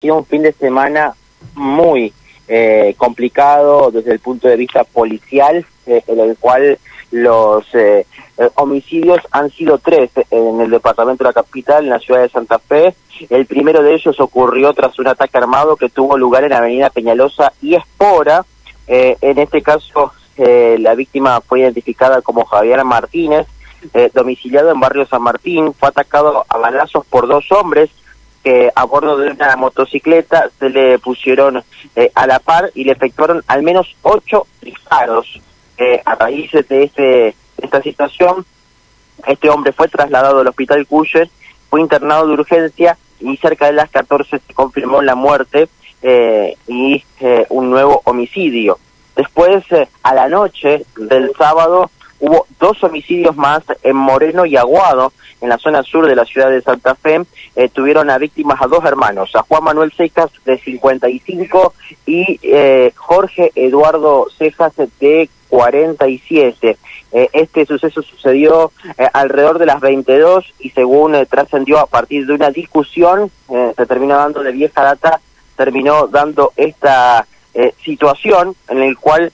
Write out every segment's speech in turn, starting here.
sido un fin de semana muy eh, complicado desde el punto de vista policial, eh, en el cual los eh, homicidios han sido tres en el departamento de la capital, en la ciudad de Santa Fe. El primero de ellos ocurrió tras un ataque armado que tuvo lugar en la avenida Peñalosa y Espora. en este caso, la víctima fue identificada como Javier Martínez, domiciliado en barrio San Martín. Fue atacado a balazos por dos hombres que a bordo de una motocicleta se le pusieron eh, a la par y le efectuaron al menos ocho disparos. Eh, a raíz de este, esta situación, este hombre fue trasladado al hospital Cuyen, fue internado de urgencia y cerca de las 14 se confirmó la muerte eh, y un nuevo homicidio. Después, a la noche del sábado, hubo dos homicidios más en Moreno y Aguado, en la zona sur de la ciudad de Santa Fe, eh, tuvieron a víctimas a dos hermanos, a Juan Manuel Cejas de 55 y eh, Jorge Eduardo Cejas de 47. Eh, este suceso sucedió alrededor de las 22 y según trascendió a partir de una discusión, se terminó dando de vieja data, terminó dando esta situación en el cual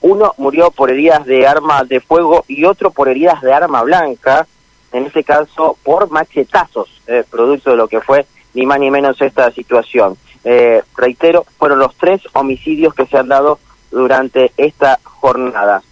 uno murió por heridas de arma de fuego y otro por heridas de arma blanca en este caso por machetazos, eh, producto de lo que fue ni más ni menos esta situación. Eh, reitero, fueron los tres homicidios que se han dado durante esta jornada.